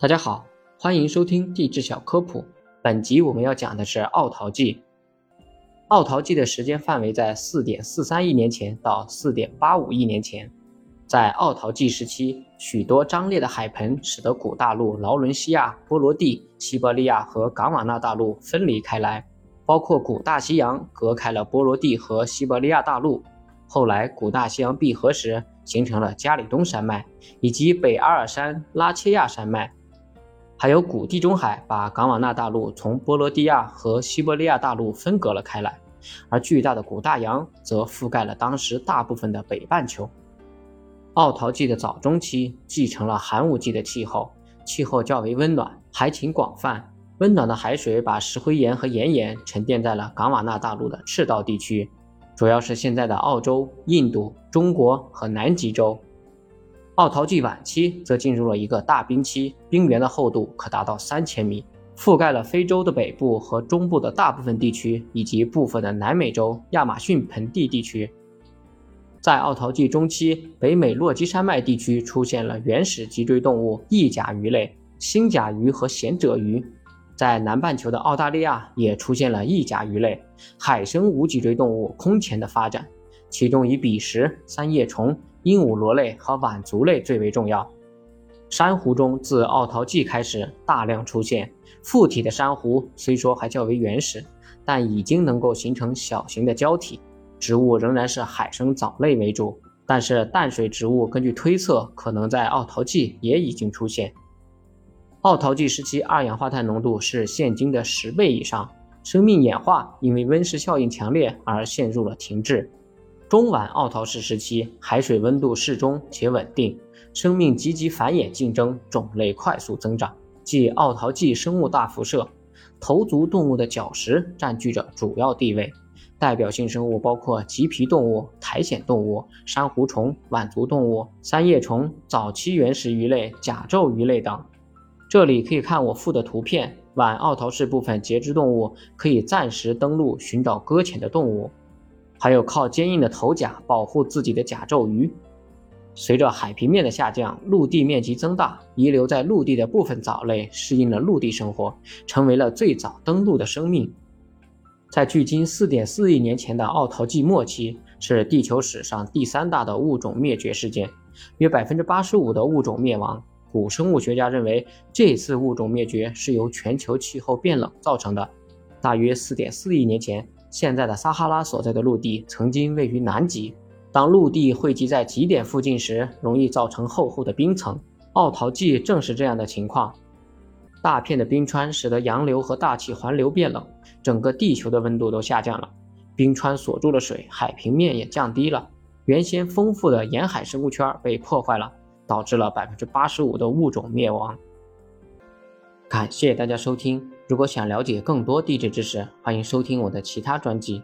大家好，欢迎收听地质小科普。本集我们要讲的是奥陶纪。奥陶纪的时间范围在四点四三亿年前到四点八五亿年前。在奥陶纪时期，许多张裂的海盆使得古大陆劳伦西亚、波罗的、西伯利亚和冈瓦纳大陆分离开来，包括古大西洋隔开了波罗的和西伯利亚大陆。后来，古大西洋闭合时，形成了加里东山脉以及北阿尔山拉切亚山脉。还有古地中海把冈瓦纳大陆从波罗的亚和西伯利亚大陆分隔了开来，而巨大的古大洋则覆盖了当时大部分的北半球。奥陶纪的早中期继承了寒武纪的气候，气候较为温暖，海情广泛。温暖的海水把石灰岩和岩盐沉淀在了冈瓦纳大陆的赤道地区，主要是现在的澳洲、印度、中国和南极洲。奥陶纪晚期则进入了一个大冰期，冰原的厚度可达到三千米，覆盖了非洲的北部和中部的大部分地区，以及部分的南美洲亚马逊盆地地区。在奥陶纪中期，北美落基山脉地区出现了原始脊椎动物翼甲鱼类、星甲鱼和贤者鱼。在南半球的澳大利亚也出现了翼甲鱼类、海生无脊椎动物空前的发展，其中以比什、三叶虫。鹦鹉螺类和腕足类最为重要。珊瑚中自奥陶纪开始大量出现附体的珊瑚，虽说还较为原始，但已经能够形成小型的胶体。植物仍然是海生藻类为主，但是淡水植物根据推测，可能在奥陶纪也已经出现。奥陶纪时期二氧化碳浓度是现今的十倍以上，生命演化因为温室效应强烈而陷入了停滞。中晚奥陶氏时期，海水温度适中且稳定，生命积极繁衍竞争，种类快速增长，即奥陶纪生物大辐射。头足动物的角石占据着主要地位，代表性生物包括棘皮动物、苔藓动物、珊瑚虫、腕足动物、三叶虫、早期原始鱼类、甲胄鱼类等。这里可以看我附的图片，晚奥陶氏部分节肢动物可以暂时登陆寻找搁浅的动物。还有靠坚硬的头甲保护自己的甲胄鱼。随着海平面的下降，陆地面积增大，遗留在陆地的部分藻类适应了陆地生活，成为了最早登陆的生命。在距今4.4亿年前的奥陶纪末期，是地球史上第三大的物种灭绝事件，约85%的物种灭亡。古生物学家认为，这次物种灭绝是由全球气候变冷造成的。大约4.4亿年前。现在的撒哈拉所在的陆地曾经位于南极，当陆地汇集在极点附近时，容易造成厚厚的冰层。奥陶纪正是这样的情况，大片的冰川使得洋流和大气环流变冷，整个地球的温度都下降了，冰川锁住了水，海平面也降低了，原先丰富的沿海生物圈被破坏了，导致了百分之八十五的物种灭亡。感谢大家收听。如果想了解更多地质知识，欢迎收听我的其他专辑。